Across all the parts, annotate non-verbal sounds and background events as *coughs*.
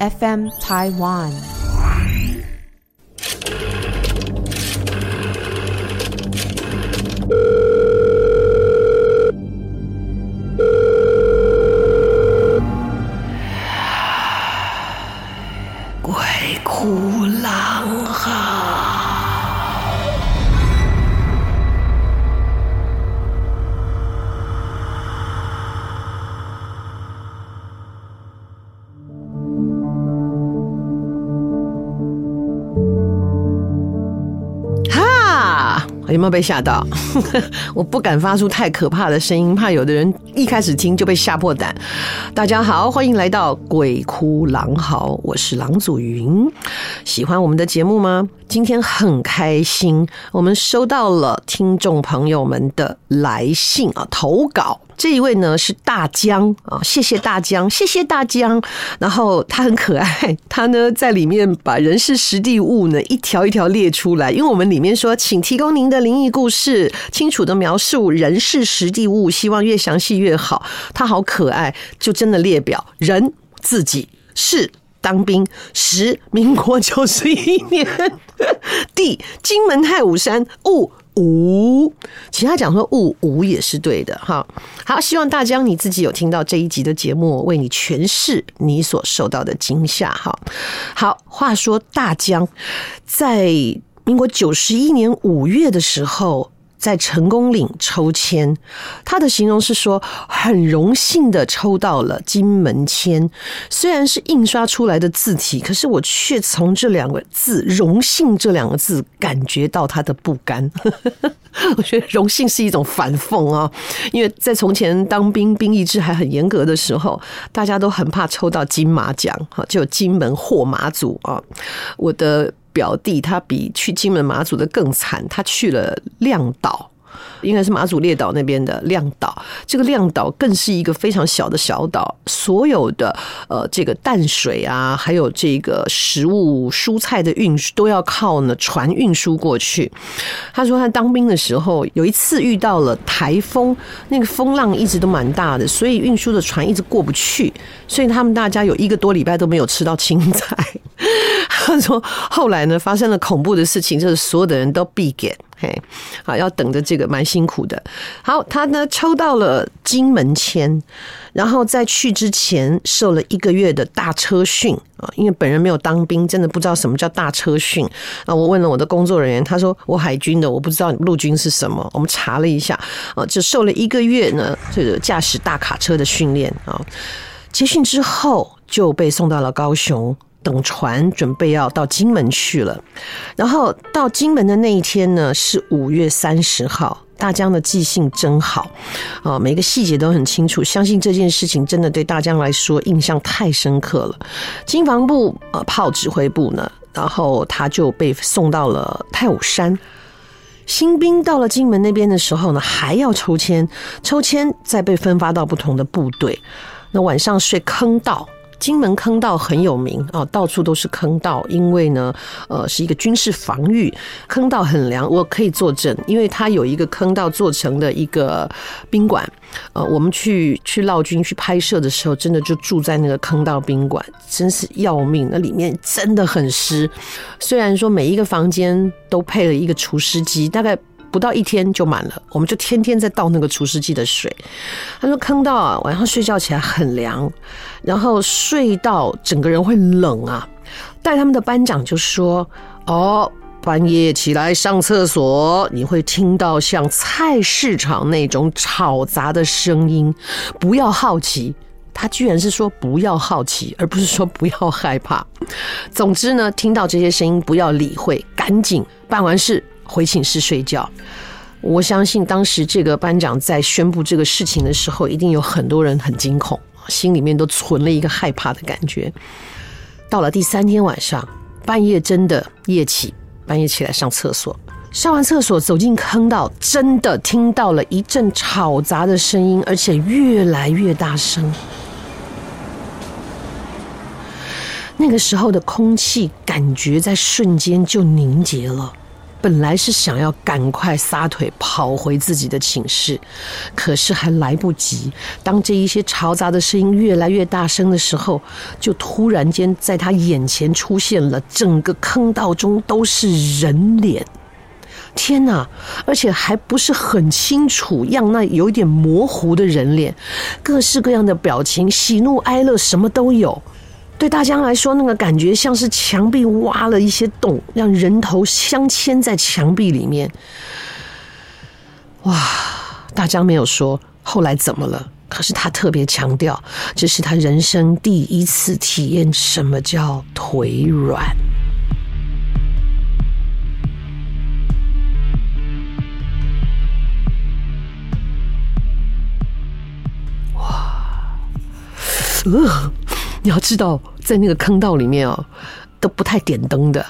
FM Taiwan。有没有被吓到？*laughs* 我不敢发出太可怕的声音，怕有的人一开始听就被吓破胆。大家好，欢迎来到鬼哭狼嚎，我是郎祖筠。喜欢我们的节目吗？今天很开心，我们收到了听众朋友们的来信啊，投稿。这一位呢是大江啊，谢谢大江，谢谢大江。然后他很可爱，他呢在里面把人事实地物呢一条一条列出来，因为我们里面说，请提供您的灵异故事，清楚的描述人事实地物，希望越详细越好。他好可爱，就真的列表人自己是。当兵，十民国九十一年，地金门太武山，物无，其他讲说物无也是对的哈。好，希望大江你自己有听到这一集的节目，为你诠释你所受到的惊吓哈。好，话说大江在民国九十一年五月的时候。在成功岭抽签，他的形容是说很荣幸的抽到了金门签，虽然是印刷出来的字体，可是我却从这两个字“荣幸”这两个字感觉到他的不甘。*laughs* 我觉得荣幸是一种反讽啊，因为在从前当兵兵役制还很严格的时候，大家都很怕抽到金马奖，哈，就金门或马祖啊，我的。表弟他比去金门马祖的更惨，他去了亮岛。应该是马祖列岛那边的亮岛，这个亮岛更是一个非常小的小岛，所有的呃这个淡水啊，还有这个食物蔬菜的运输都要靠呢船运输过去。他说他当兵的时候有一次遇到了台风，那个风浪一直都蛮大的，所以运输的船一直过不去，所以他们大家有一个多礼拜都没有吃到青菜。他说后来呢发生了恐怖的事情，就是所有的人都闭眼。嘿，好，要等着这个蛮辛苦的。好，他呢抽到了金门签，然后在去之前受了一个月的大车训啊，因为本人没有当兵，真的不知道什么叫大车训啊。我问了我的工作人员，他说我海军的，我不知道陆军是什么。我们查了一下啊，就受了一个月呢，这个驾驶大卡车的训练啊。结训之后就被送到了高雄。等船准备要到金门去了，然后到金门的那一天呢，是五月三十号。大江的记性真好啊，每个细节都很清楚。相信这件事情真的对大江来说印象太深刻了。经防部呃炮指挥部呢，然后他就被送到了太武山。新兵到了金门那边的时候呢，还要抽签，抽签再被分发到不同的部队。那晚上睡坑道。金门坑道很有名啊，到处都是坑道，因为呢，呃，是一个军事防御，坑道很凉，我可以作证，因为它有一个坑道做成的一个宾馆，呃，我们去去劳军去拍摄的时候，真的就住在那个坑道宾馆，真是要命，那里面真的很湿，虽然说每一个房间都配了一个除湿机，大概。不到一天就满了，我们就天天在倒那个除湿机的水。他说坑到啊，晚上睡觉起来很凉，然后睡到整个人会冷啊。带他们的班长就说：“哦，半夜起来上厕所，你会听到像菜市场那种吵杂的声音，不要好奇。”他居然是说不要好奇，而不是说不要害怕。总之呢，听到这些声音不要理会，赶紧办完事。回寝室睡觉。我相信当时这个班长在宣布这个事情的时候，一定有很多人很惊恐，心里面都存了一个害怕的感觉。到了第三天晚上，半夜真的夜起，半夜起来上厕所，上完厕所走进坑道，真的听到了一阵吵杂的声音，而且越来越大声。那个时候的空气感觉在瞬间就凝结了。本来是想要赶快撒腿跑回自己的寝室，可是还来不及。当这一些嘈杂的声音越来越大声的时候，就突然间在他眼前出现了整个坑道中都是人脸。天哪！而且还不是很清楚，样那有点模糊的人脸，各式各样的表情，喜怒哀乐什么都有。对大家来说，那个感觉像是墙壁挖了一些洞，让人头镶嵌在墙壁里面。哇！大江没有说后来怎么了，可是他特别强调，这是他人生第一次体验什么叫腿软。哇！呃。你要知道，在那个坑道里面哦，都不太点灯的，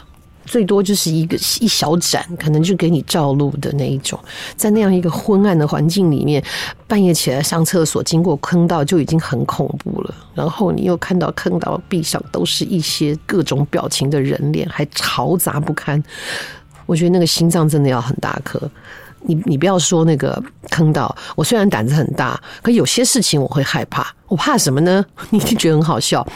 最多就是一个一小盏，可能就给你照路的那一种。在那样一个昏暗的环境里面，半夜起来上厕所，经过坑道就已经很恐怖了。然后你又看到坑道壁上都是一些各种表情的人脸，还嘈杂不堪。我觉得那个心脏真的要很大颗。你你不要说那个坑道，我虽然胆子很大，可有些事情我会害怕。我怕什么呢？*laughs* 你一定觉得很好笑。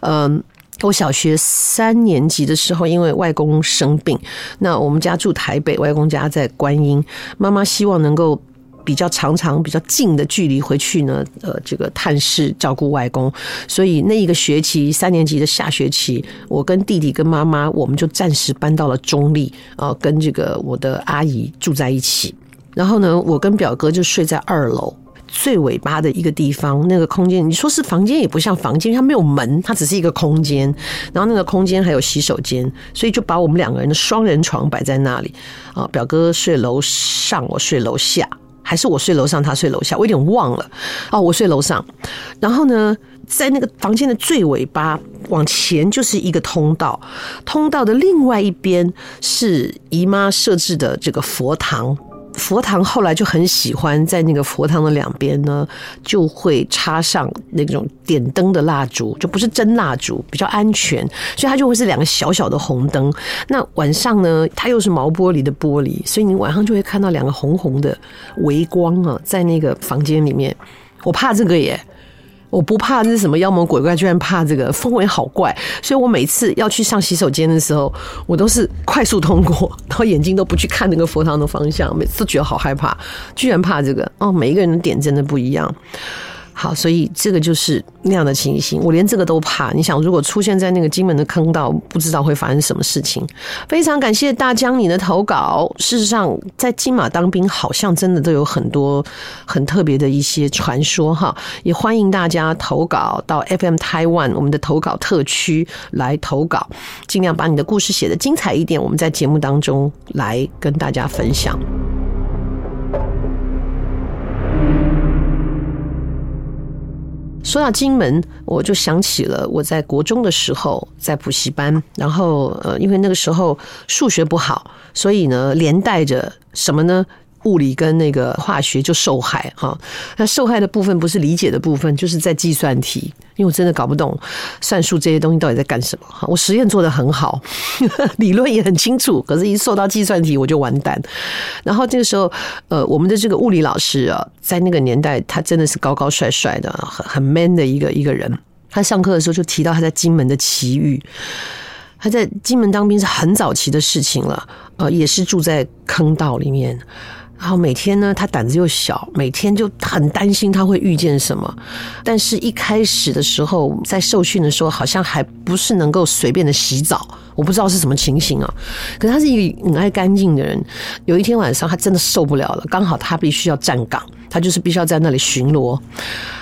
嗯，我小学三年级的时候，因为外公生病，那我们家住台北，外公家在观音，妈妈希望能够。比较长长、比较近的距离回去呢，呃，这个探视照顾外公，所以那一个学期三年级的下学期，我跟弟弟跟妈妈，我们就暂时搬到了中立，啊，跟这个我的阿姨住在一起。然后呢，我跟表哥就睡在二楼最尾巴的一个地方，那个空间，你说是房间也不像房间，它没有门，它只是一个空间。然后那个空间还有洗手间，所以就把我们两个人的双人床摆在那里，啊，表哥睡楼上，我睡楼下。还是我睡楼上，他睡楼下，我有点忘了。哦，我睡楼上，然后呢，在那个房间的最尾巴往前就是一个通道，通道的另外一边是姨妈设置的这个佛堂。佛堂后来就很喜欢在那个佛堂的两边呢，就会插上那种点灯的蜡烛，就不是真蜡烛，比较安全，所以它就会是两个小小的红灯。那晚上呢，它又是毛玻璃的玻璃，所以你晚上就会看到两个红红的微光啊，在那个房间里面。我怕这个耶。我不怕那是什么妖魔鬼怪，居然怕这个氛围好怪，所以我每次要去上洗手间的时候，我都是快速通过，然后眼睛都不去看那个佛堂的方向，每次都觉得好害怕，居然怕这个哦，每一个人的点真的不一样。好，所以这个就是那样的情形，我连这个都怕。你想，如果出现在那个金门的坑道，不知道会发生什么事情。非常感谢大江你的投稿。事实上，在金马当兵，好像真的都有很多很特别的一些传说哈。也欢迎大家投稿到 FM Taiwan 我们的投稿特区来投稿，尽量把你的故事写得精彩一点，我们在节目当中来跟大家分享。说到金门，我就想起了我在国中的时候在补习班，然后呃，因为那个时候数学不好，所以呢，连带着什么呢？物理跟那个化学就受害哈，那受害的部分不是理解的部分，就是在计算题，因为我真的搞不懂算术这些东西到底在干什么哈。我实验做得很好，*laughs* 理论也很清楚，可是一受到计算题我就完蛋。然后这个时候，呃，我们的这个物理老师啊，在那个年代他真的是高高帅帅的，很很 man 的一个一个人。他上课的时候就提到他在金门的奇遇，他在金门当兵是很早期的事情了，呃，也是住在坑道里面。然后每天呢，他胆子又小，每天就很担心他会遇见什么。但是一开始的时候，在受训的时候，好像还不是能够随便的洗澡，我不知道是什么情形啊。可是他是一个很爱干净的人。有一天晚上，他真的受不了了，刚好他必须要站岗，他就是必须要在那里巡逻，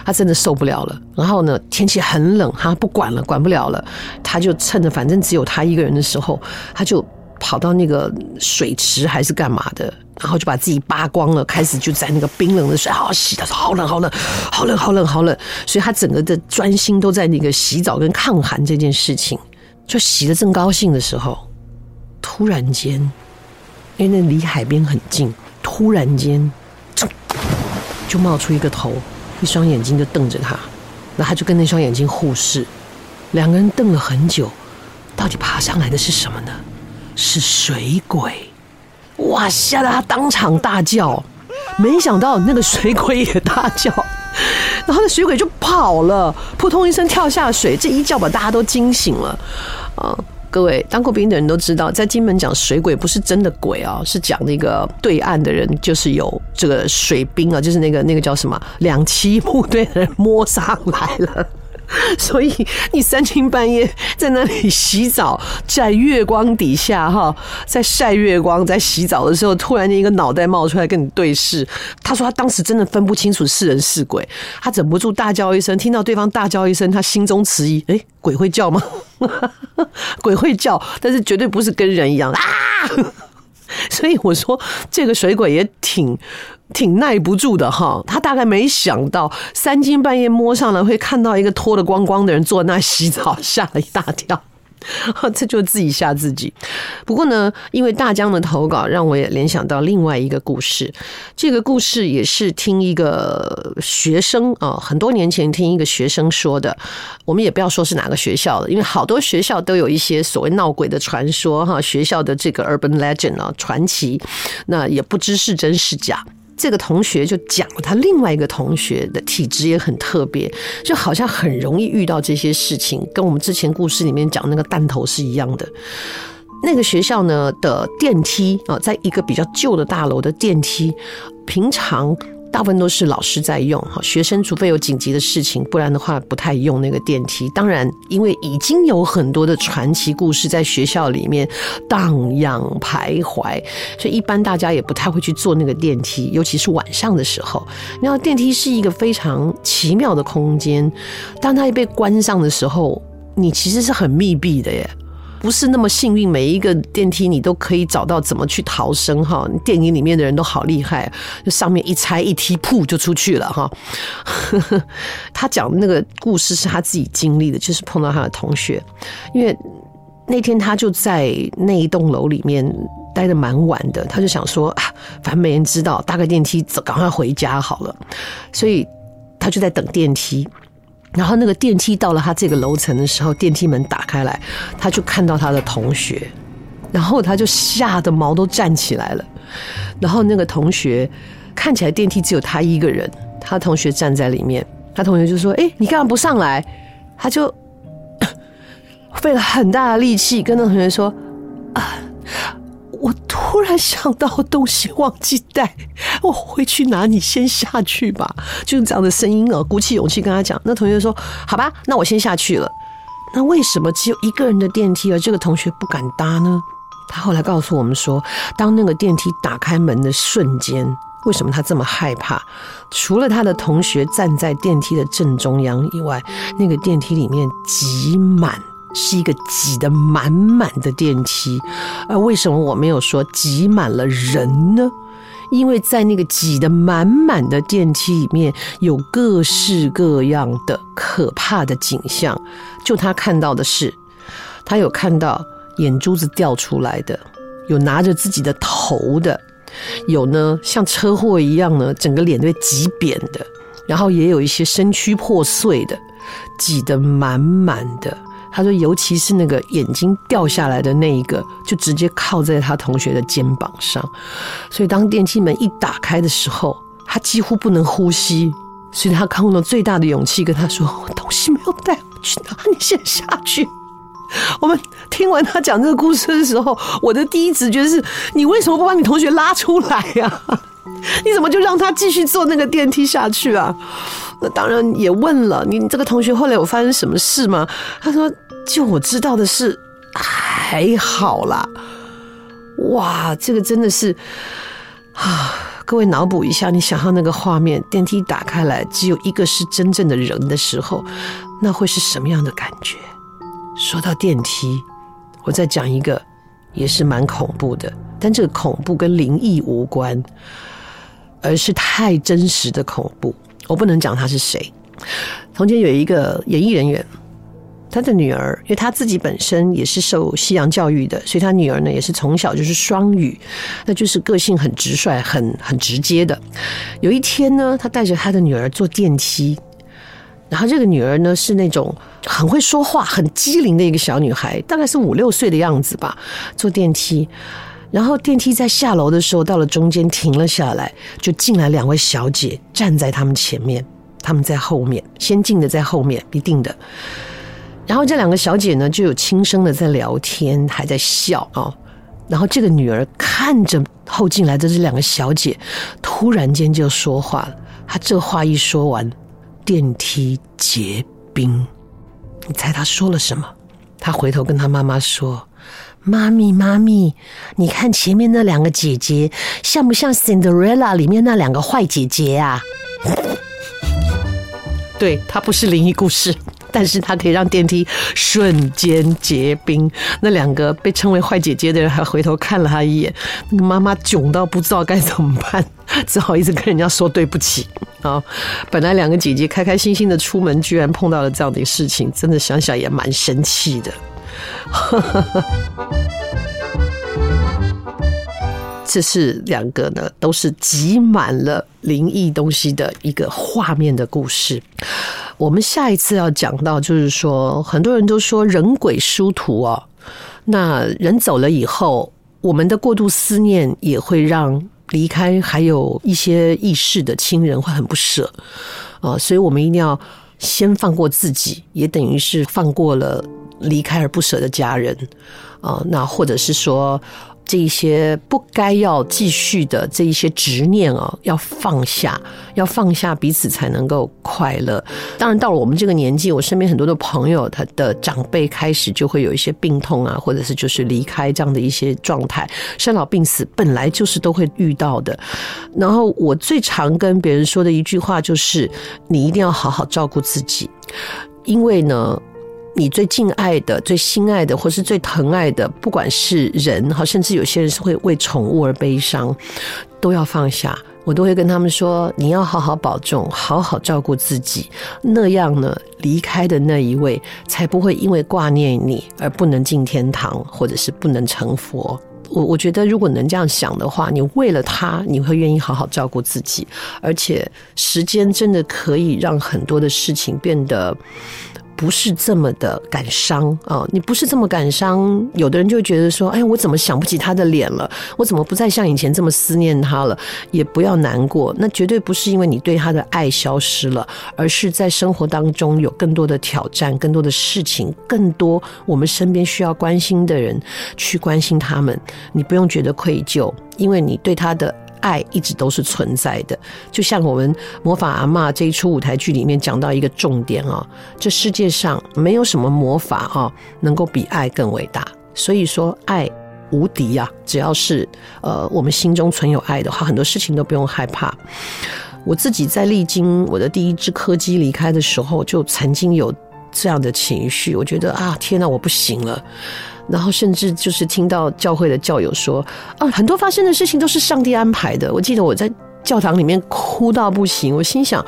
他真的受不了了。然后呢，天气很冷，他不管了，管不了了，他就趁着反正只有他一个人的时候，他就跑到那个水池还是干嘛的。然后就把自己扒光了，开始就在那个冰冷的水好洗。他说好冷，好冷，好冷，好冷，好冷。所以他整个的专心都在那个洗澡跟抗寒这件事情。就洗的正高兴的时候，突然间，因为那离海边很近，突然间，就冒出一个头，一双眼睛就瞪着他。那他就跟那双眼睛互视，两个人瞪了很久。到底爬上来的是什么呢？是水鬼。哇，吓得他当场大叫。没想到那个水鬼也大叫，然后那水鬼就跑了，扑通一声跳下水，这一叫把大家都惊醒了。啊，各位当过兵的人都知道，在金门讲水鬼不是真的鬼啊，是讲那个对岸的人就是有这个水兵啊，就是那个那个叫什么两栖部队的人摸上来了。*laughs* 所以你三更半夜在那里洗澡，在月光底下哈，在晒月光，在洗澡的时候，突然间一个脑袋冒出来跟你对视。他说他当时真的分不清楚是人是鬼，他忍不住大叫一声，听到对方大叫一声，他心中迟疑：诶，鬼会叫吗？*laughs* 鬼会叫，但是绝对不是跟人一样啊！所以我说这个水鬼也挺。挺耐不住的哈，他大概没想到三更半夜摸上来会看到一个脱得光光的人坐那洗澡，吓了一大跳。*laughs* 这就自己吓自己。不过呢，因为大江的投稿，让我也联想到另外一个故事。这个故事也是听一个学生啊，很多年前听一个学生说的。我们也不要说是哪个学校了，因为好多学校都有一些所谓闹鬼的传说哈，学校的这个 urban legend 啊传奇，那也不知是真是假。这个同学就讲了，他另外一个同学的体质也很特别，就好像很容易遇到这些事情，跟我们之前故事里面讲那个弹头是一样的。那个学校呢的电梯啊，在一个比较旧的大楼的电梯，平常。大部分都是老师在用哈，学生除非有紧急的事情，不然的话不太用那个电梯。当然，因为已经有很多的传奇故事在学校里面荡漾徘徊，所以一般大家也不太会去坐那个电梯，尤其是晚上的时候。然后电梯是一个非常奇妙的空间，当它一被关上的时候，你其实是很密闭的耶。不是那么幸运，每一个电梯你都可以找到怎么去逃生哈。电影里面的人都好厉害，就上面一拆一踢，噗就出去了哈。*laughs* 他讲那个故事是他自己经历的，就是碰到他的同学，因为那天他就在那一栋楼里面待得蛮晚的，他就想说啊，反正没人知道，搭个电梯走，赶快回家好了。所以他就在等电梯。然后那个电梯到了他这个楼层的时候，电梯门打开来，他就看到他的同学，然后他就吓得毛都站起来了。然后那个同学看起来电梯只有他一个人，他同学站在里面，他同学就说：“哎，你干嘛不上来？”他就 *coughs* 费了很大的力气跟那同学说：“啊。”突然想到东西忘记带，我回去拿，你先下去吧。就是这样的声音哦，鼓起勇气跟他讲。那同学说：“好吧，那我先下去了。”那为什么只有一个人的电梯，而这个同学不敢搭呢？他后来告诉我们说，当那个电梯打开门的瞬间，为什么他这么害怕？除了他的同学站在电梯的正中央以外，那个电梯里面挤满。是一个挤得满满的电梯，而为什么我没有说挤满了人呢？因为在那个挤得满满的电梯里面有各式各样的可怕的景象。就他看到的是，他有看到眼珠子掉出来的，有拿着自己的头的，有呢像车祸一样呢，整个脸被挤扁的，然后也有一些身躯破碎的，挤得满满的。他说：“尤其是那个眼睛掉下来的那一个，就直接靠在他同学的肩膀上。所以当电梯门一打开的时候，他几乎不能呼吸。所以他靠了最大的勇气跟他说：‘我东西没有带回去，哪你先下去。’我们听完他讲这个故事的时候，我的第一直觉是：你为什么不把你同学拉出来呀？你怎么就让他继续坐那个电梯下去啊？”那当然也问了你，这个同学后来有发生什么事吗？他说：“就我知道的是，还好啦。”哇，这个真的是啊！各位脑补一下，你想象那个画面，电梯打开来，只有一个是真正的人的时候，那会是什么样的感觉？说到电梯，我再讲一个，也是蛮恐怖的，但这个恐怖跟灵异无关，而是太真实的恐怖。我不能讲他是谁。从前有一个演艺人员，他的女儿，因为他自己本身也是受西洋教育的，所以他女儿呢也是从小就是双语，那就是个性很直率、很很直接的。有一天呢，他带着他的女儿坐电梯，然后这个女儿呢是那种很会说话、很机灵的一个小女孩，大概是五六岁的样子吧。坐电梯，然后电梯在下楼的时候，到了中间停了下来，就进来两位小姐站在他们前面，他们在后面，先进的在后面，一定的。然后这两个小姐呢，就有轻声的在聊天，还在笑哦。然后这个女儿看着后进来的这两个小姐，突然间就说话了。她这话一说完，电梯结冰。你猜她说了什么？她回头跟她妈妈说：“妈咪，妈咪，你看前面那两个姐姐，像不像《Cinderella》里面那两个坏姐姐啊？”对，她不是灵异故事。*laughs* 但是她可以让电梯瞬间结冰。那两个被称为坏姐姐的人还回头看了他一眼，那个妈妈囧到不知道该怎么办，*laughs* 只好一直跟人家说对不起啊。本来两个姐姐开开心心的出门，居然碰到了这样的事情，真的想想也蛮生气的。*laughs* 这是两个呢，都是挤满了灵异东西的一个画面的故事。我们下一次要讲到，就是说，很多人都说人鬼殊途哦。那人走了以后，我们的过度思念也会让离开还有一些意识的亲人会很不舍啊。所以我们一定要先放过自己，也等于是放过了离开而不舍的家人啊。那或者是说。这一些不该要继续的这一些执念啊，要放下，要放下，彼此才能够快乐。当然，到了我们这个年纪，我身边很多的朋友，他的长辈开始就会有一些病痛啊，或者是就是离开这样的一些状态，生老病死本来就是都会遇到的。然后我最常跟别人说的一句话就是：你一定要好好照顾自己，因为呢。你最敬爱的、最心爱的，或是最疼爱的，不管是人哈，甚至有些人是会为宠物而悲伤，都要放下。我都会跟他们说：你要好好保重，好好照顾自己。那样呢，离开的那一位才不会因为挂念你而不能进天堂，或者是不能成佛。我我觉得，如果能这样想的话，你为了他，你会愿意好好照顾自己。而且，时间真的可以让很多的事情变得。不是这么的感伤啊！你不是这么感伤，有的人就觉得说：“哎，我怎么想不起他的脸了？我怎么不再像以前这么思念他了？”也不要难过，那绝对不是因为你对他的爱消失了，而是在生活当中有更多的挑战、更多的事情、更多我们身边需要关心的人去关心他们。你不用觉得愧疚，因为你对他的。爱一直都是存在的，就像我们魔法阿嬷这一出舞台剧里面讲到一个重点啊，这世界上没有什么魔法啊能够比爱更伟大。所以说爱无敌啊，只要是呃我们心中存有爱的话，很多事情都不用害怕。我自己在历经我的第一只柯基离开的时候，就曾经有这样的情绪，我觉得啊，天哪，我不行了。然后甚至就是听到教会的教友说啊，很多发生的事情都是上帝安排的。我记得我在教堂里面哭到不行，我心想，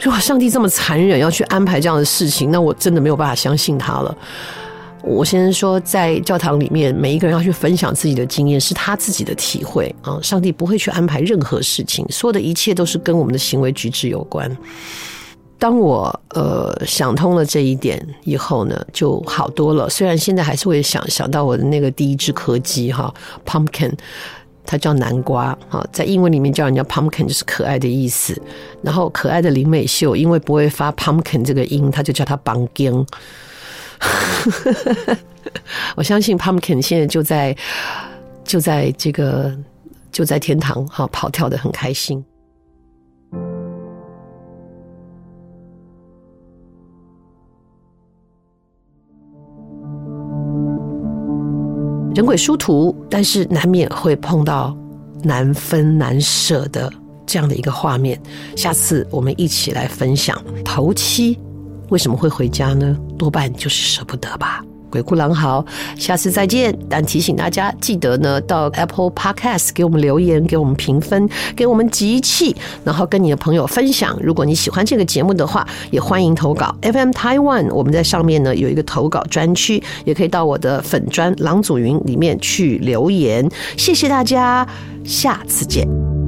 如果上帝这么残忍要去安排这样的事情，那我真的没有办法相信他了。我先说，在教堂里面，每一个人要去分享自己的经验，是他自己的体会啊。上帝不会去安排任何事情，所有的一切都是跟我们的行为举止有关。当我呃想通了这一点以后呢，就好多了。虽然现在还是会想想到我的那个第一只柯基哈，pumpkin，它叫南瓜哈，在英文里面叫人家 pumpkin 就是可爱的意思。然后可爱的林美秀因为不会发 pumpkin 这个音，他就叫它 pumpkin。*laughs* 我相信 pumpkin 现在就在就在这个就在天堂哈跑跳的很开心。人鬼殊途，但是难免会碰到难分难舍的这样的一个画面。下次我们一起来分享头七为什么会回家呢？多半就是舍不得吧。鬼哭狼嚎，下次再见。但提醒大家，记得呢到 Apple Podcast 给我们留言，给我们评分，给我们集气，然后跟你的朋友分享。如果你喜欢这个节目的话，也欢迎投稿 FM Taiwan。我们在上面呢有一个投稿专区，也可以到我的粉专郎祖云里面去留言。谢谢大家，下次见。